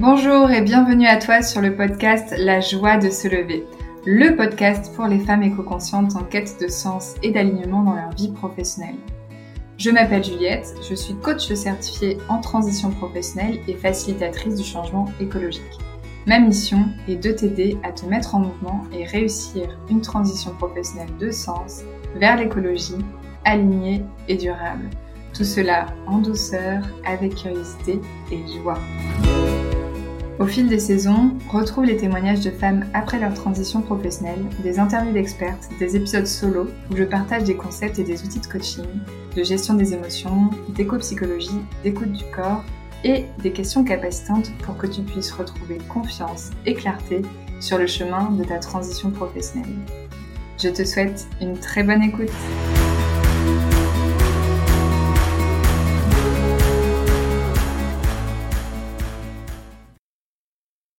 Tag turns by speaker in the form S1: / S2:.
S1: Bonjour et bienvenue à toi sur le podcast La joie de se lever, le podcast pour les femmes éco-conscientes en quête de sens et d'alignement dans leur vie professionnelle. Je m'appelle Juliette, je suis coach certifiée en transition professionnelle et facilitatrice du changement écologique. Ma mission est de t'aider à te mettre en mouvement et réussir une transition professionnelle de sens vers l'écologie, alignée et durable. Tout cela en douceur, avec curiosité et joie. Au fil des saisons, retrouve les témoignages de femmes après leur transition professionnelle, des interviews d'expertes, des épisodes solo où je partage des concepts et des outils de coaching, de gestion des émotions, d'éco-psychologie, d'écoute du corps et des questions capacitantes pour que tu puisses retrouver confiance et clarté sur le chemin de ta transition professionnelle. Je te souhaite une très bonne écoute.